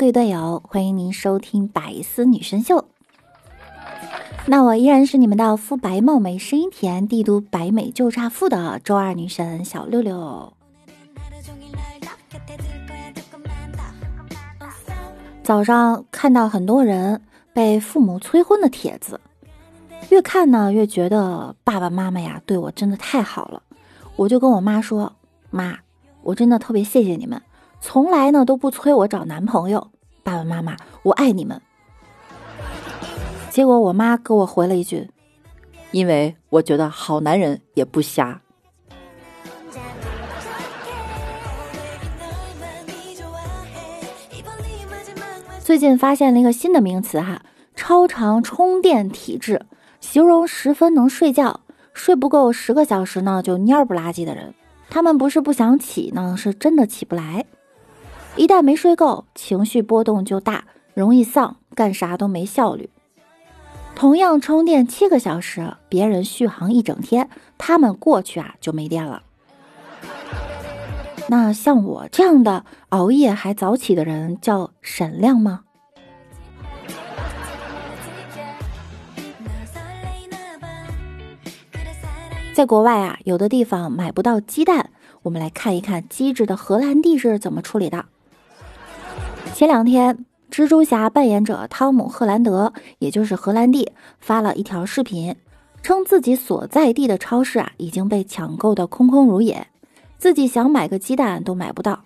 各位队友，欢迎您收听《百思女神秀》。那我依然是你们的肤白貌美、声音甜、帝都白美就差富的周二女神小六六。早上看到很多人被父母催婚的帖子，越看呢越觉得爸爸妈妈呀对我真的太好了。我就跟我妈说：“妈，我真的特别谢谢你们。”从来呢都不催我找男朋友，爸爸妈妈，我爱你们。结果我妈给我回了一句：“因为我觉得好男人也不瞎。”最近发现了一个新的名词哈，超长充电体质，形容十分能睡觉，睡不够十个小时呢就蔫不拉几的人。他们不是不想起呢，是真的起不来。一旦没睡够，情绪波动就大，容易丧，干啥都没效率。同样充电七个小时，别人续航一整天，他们过去啊就没电了。那像我这样的熬夜还早起的人叫闪亮吗？在国外啊，有的地方买不到鸡蛋，我们来看一看机智的荷兰弟是怎么处理的。前两天，蜘蛛侠扮演者汤姆·赫兰德，也就是荷兰弟，发了一条视频，称自己所在地的超市啊已经被抢购的空空如也，自己想买个鸡蛋都买不到，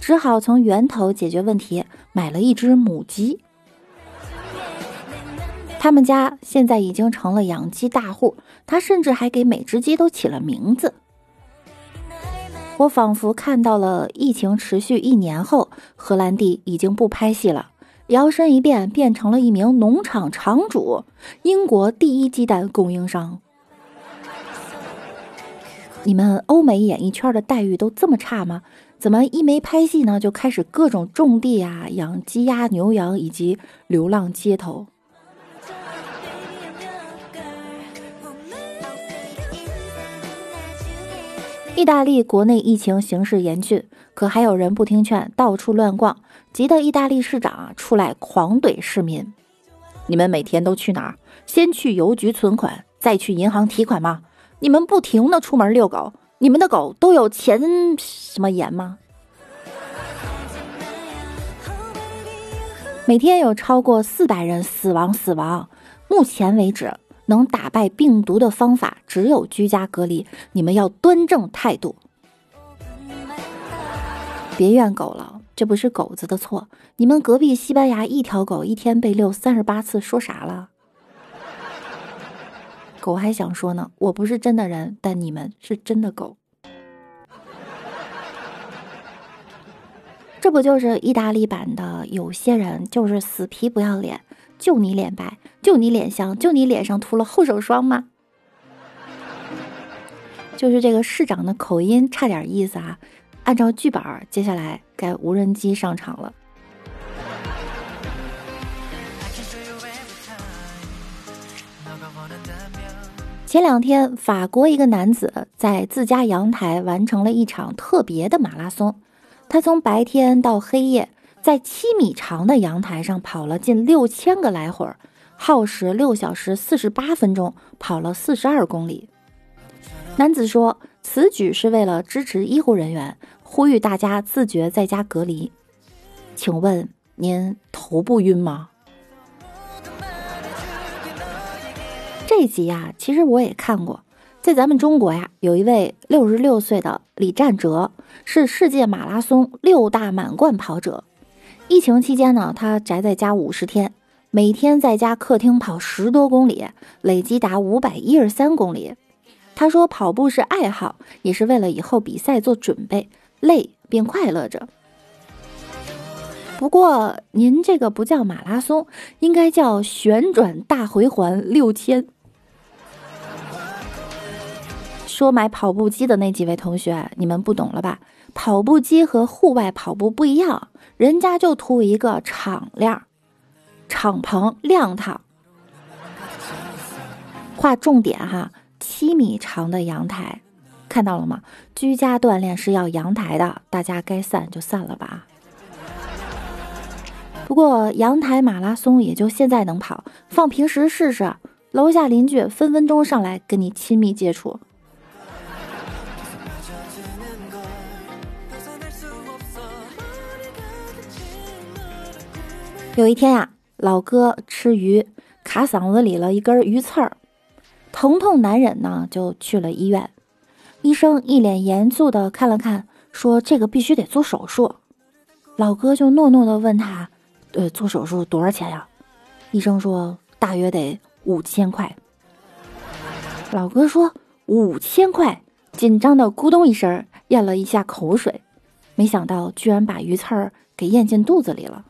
只好从源头解决问题，买了一只母鸡。他们家现在已经成了养鸡大户，他甚至还给每只鸡都起了名字。我仿佛看到了疫情持续一年后，荷兰弟已经不拍戏了，摇身一变变成了一名农场场主，英国第一鸡蛋供应商。你们欧美演艺圈的待遇都这么差吗？怎么一没拍戏呢，就开始各种种地啊、养鸡鸭牛羊，以及流浪街头？意大利国内疫情形势严峻，可还有人不听劝，到处乱逛，急得意大利市长啊出来狂怼市民：“你们每天都去哪儿？先去邮局存款，再去银行提款吗？你们不停的出门遛狗，你们的狗都有钱什么盐吗？”每天有超过四百人死亡，死亡，目前为止。能打败病毒的方法只有居家隔离，你们要端正态度，别怨狗了，这不是狗子的错。你们隔壁西班牙一条狗一天被遛三十八次，说啥了？狗还想说呢，我不是真的人，但你们是真的狗。这不就是意大利版的？有些人就是死皮不要脸。就你脸白，就你脸香，就你脸上涂了护手霜吗？就是这个市长的口音差点意思啊！按照剧本，接下来该无人机上场了。前两天，法国一个男子在自家阳台完成了一场特别的马拉松，他从白天到黑夜。在七米长的阳台上跑了近六千个来回，耗时六小时四十八分钟，跑了四十二公里。男子说，此举是为了支持医护人员，呼吁大家自觉在家隔离。请问您头不晕吗？这集呀，其实我也看过，在咱们中国呀，有一位六十六岁的李占哲，是世界马拉松六大满贯跑者。疫情期间呢，他宅在家五十天，每天在家客厅跑十多公里，累计达五百一十三公里。他说，跑步是爱好，也是为了以后比赛做准备，累并快乐着。不过您这个不叫马拉松，应该叫旋转大回环六千。说买跑步机的那几位同学，你们不懂了吧？跑步机和户外跑步不一样，人家就图一个敞亮、敞篷亮堂。划重点哈，七米长的阳台，看到了吗？居家锻炼是要阳台的，大家该散就散了吧。不过阳台马拉松也就现在能跑，放平时试试，楼下邻居分分钟上来跟你亲密接触。有一天呀，老哥吃鱼卡嗓子里了一根鱼刺儿，疼痛难忍呢，就去了医院。医生一脸严肃的看了看，说：“这个必须得做手术。”老哥就诺诺的问他：“呃，做手术多少钱呀？”医生说：“大约得五千块。”老哥说：“五千块！”紧张的咕咚一声咽了一下口水，没想到居然把鱼刺儿给咽进肚子里了。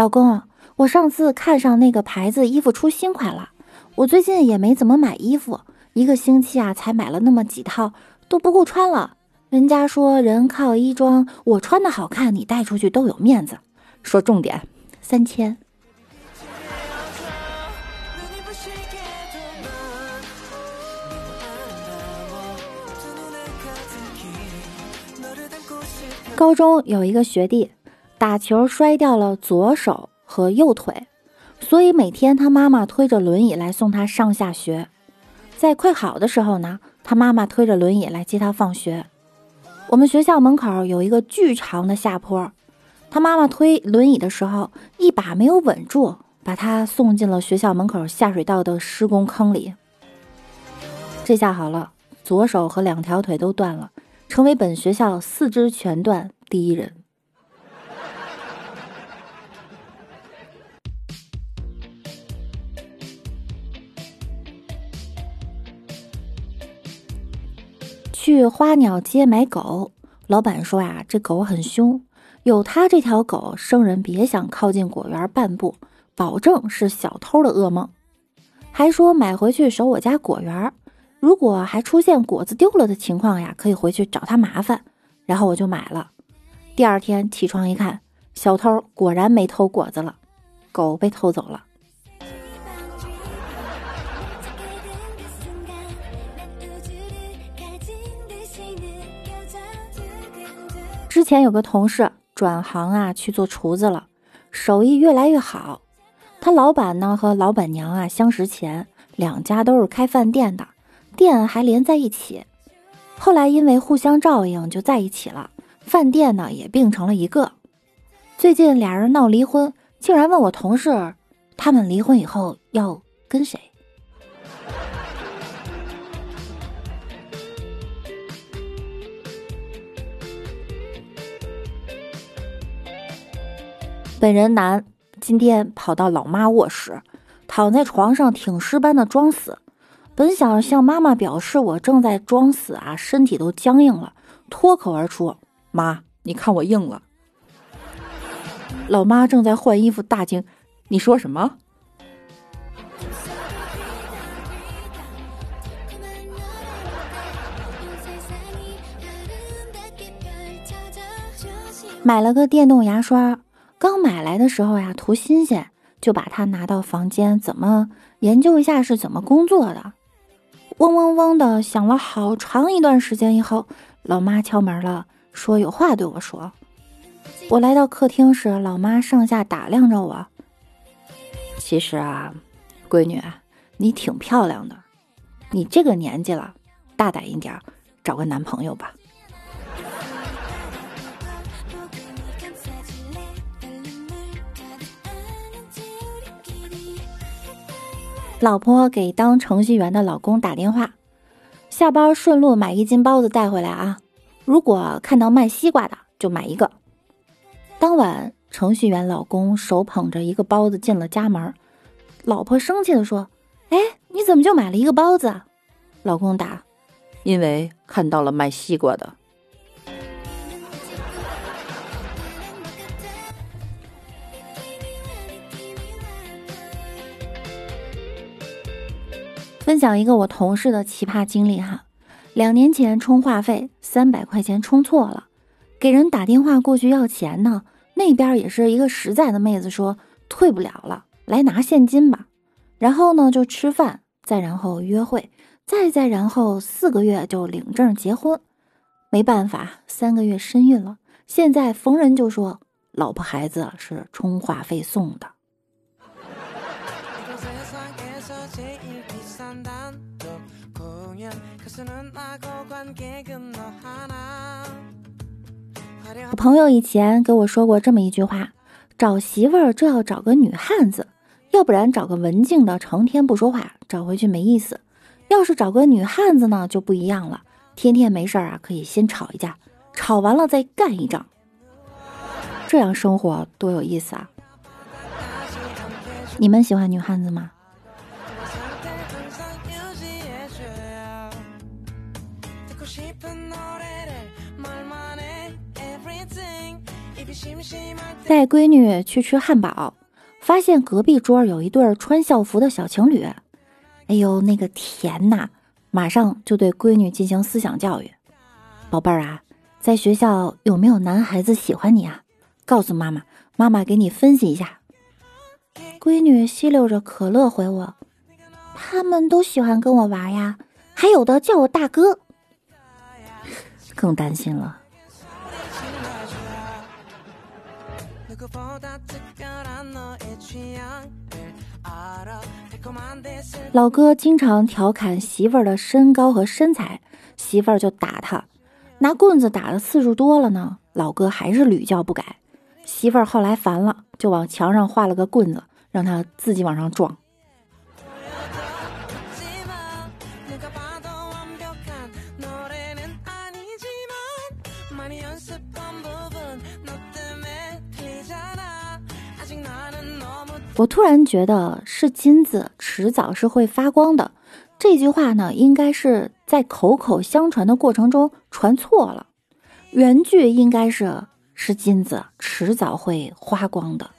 老公，我上次看上那个牌子衣服出新款了，我最近也没怎么买衣服，一个星期啊才买了那么几套，都不够穿了。人家说人靠衣装，我穿的好看，你带出去都有面子。说重点，三千。高中有一个学弟。打球摔掉了左手和右腿，所以每天他妈妈推着轮椅来送他上下学。在快好的时候呢，他妈妈推着轮椅来接他放学。我们学校门口有一个巨长的下坡，他妈妈推轮椅的时候一把没有稳住，把他送进了学校门口下水道的施工坑里。这下好了，左手和两条腿都断了，成为本学校四肢全断第一人。去花鸟街买狗，老板说呀，这狗很凶，有他这条狗，生人别想靠近果园半步，保证是小偷的噩梦。还说买回去守我家果园，如果还出现果子丢了的情况呀，可以回去找他麻烦。然后我就买了。第二天起床一看，小偷果然没偷果子了，狗被偷走了。之前有个同事转行啊去做厨子了，手艺越来越好。他老板呢和老板娘啊相识前，两家都是开饭店的，店还连在一起。后来因为互相照应就在一起了，饭店呢也并成了一个。最近俩人闹离婚，竟然问我同事，他们离婚以后要跟谁？本人男，今天跑到老妈卧室，躺在床上挺尸般的装死。本想向妈妈表示我正在装死啊，身体都僵硬了，脱口而出：“妈，你看我硬了。”老妈正在换衣服，大惊：“你说什么？”买了个电动牙刷。刚买来的时候呀，图新鲜，就把它拿到房间，怎么研究一下是怎么工作的？嗡嗡嗡的响了好长一段时间以后，老妈敲门了，说有话对我说。我来到客厅时，老妈上下打量着我。其实啊，闺女，你挺漂亮的，你这个年纪了，大胆一点，找个男朋友吧。老婆给当程序员的老公打电话，下班顺路买一斤包子带回来啊！如果看到卖西瓜的，就买一个。当晚，程序员老公手捧着一个包子进了家门，老婆生气的说：“哎，你怎么就买了一个包子？老公答：“因为看到了卖西瓜的。”分享一个我同事的奇葩经历哈，两年前充话费三百块钱充错了，给人打电话过去要钱呢，那边也是一个实在的妹子说退不了了，来拿现金吧。然后呢就吃饭，再然后约会，再再然后四个月就领证结婚。没办法，三个月身孕了，现在逢人就说老婆孩子是充话费送的。我朋友以前给我说过这么一句话：找媳妇儿就要找个女汉子，要不然找个文静的，成天不说话，找回去没意思；要是找个女汉子呢，就不一样了，天天没事儿啊，可以先吵一架，吵完了再干一仗，这样生活多有意思啊！你们喜欢女汉子吗？带闺女去吃汉堡，发现隔壁桌有一对穿校服的小情侣。哎呦，那个甜呐！马上就对闺女进行思想教育：“宝贝儿啊，在学校有没有男孩子喜欢你啊？告诉妈妈，妈妈给你分析一下。”闺女吸溜着可乐回我：“他们都喜欢跟我玩呀，还有的叫我大哥。”更担心了。老哥经常调侃媳妇儿的身高和身材，媳妇儿就打他，拿棍子打的次数多了呢，老哥还是屡教不改。媳妇儿后来烦了，就往墙上画了个棍子，让他自己往上撞。我突然觉得是金子，迟早是会发光的。这句话呢，应该是在口口相传的过程中传错了。原句应该是是金子，迟早会花光的。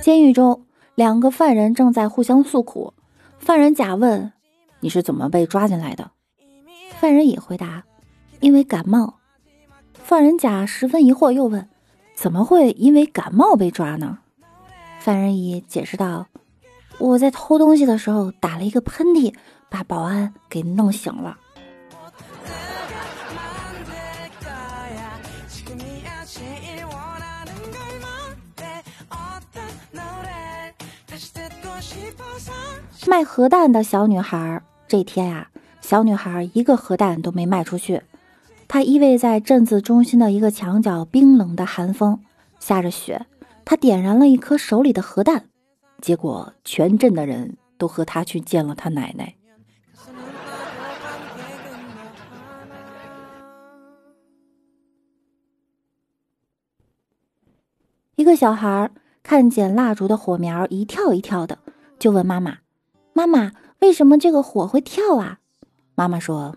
监狱中，两个犯人正在互相诉苦。犯人甲问。你是怎么被抓进来的？犯人乙回答：“因为感冒。”犯人甲十分疑惑，又问：“怎么会因为感冒被抓呢？”犯人乙解释道：“我在偷东西的时候打了一个喷嚏，把保安给弄醒了。”卖核弹的小女孩。这天呀，小女孩一个核弹都没卖出去。她依偎在镇子中心的一个墙角，冰冷的寒风，下着雪。她点燃了一颗手里的核弹，结果全镇的人都和她去见了她奶奶。一个小孩看见蜡烛的火苗一跳一跳的，就问妈妈：“妈妈。”为什么这个火会跳啊？妈妈说：“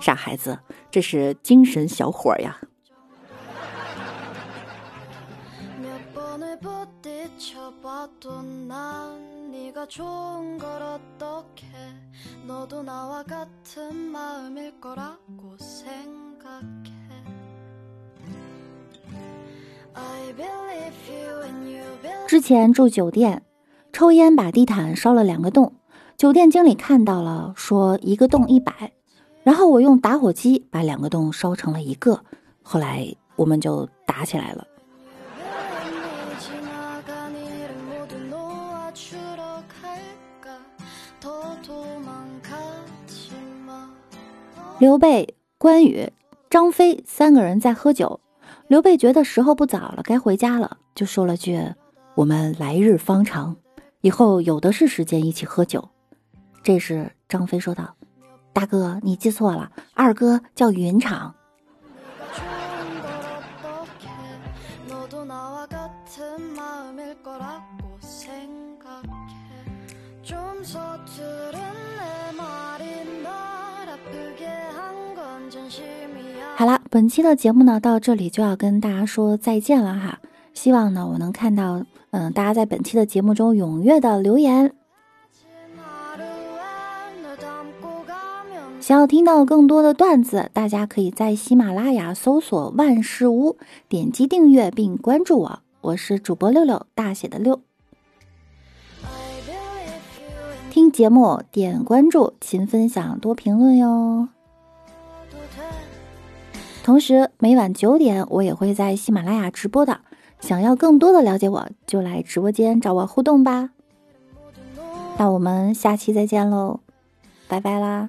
傻孩子，这是精神小伙呀。”之前住酒店，抽烟把地毯烧了两个洞。酒店经理看到了，说一个洞一百，然后我用打火机把两个洞烧成了一个，后来我们就打起来了。刘备、关羽、张飞三个人在喝酒，刘备觉得时候不早了，该回家了，就说了句：“我们来日方长，以后有的是时间一起喝酒。”这时，张飞说道：“大哥，你记错了，二哥叫云长。”好了，本期的节目呢，到这里就要跟大家说再见了哈。希望呢，我能看到，嗯，大家在本期的节目中踊跃的留言。想要听到更多的段子，大家可以在喜马拉雅搜索“万事屋”，点击订阅并关注我。我是主播六六，大写的六。听节目点关注，勤分享，多评论哟。同时，每晚九点我也会在喜马拉雅直播的。想要更多的了解我，就来直播间找我互动吧。那我们下期再见喽，拜拜啦！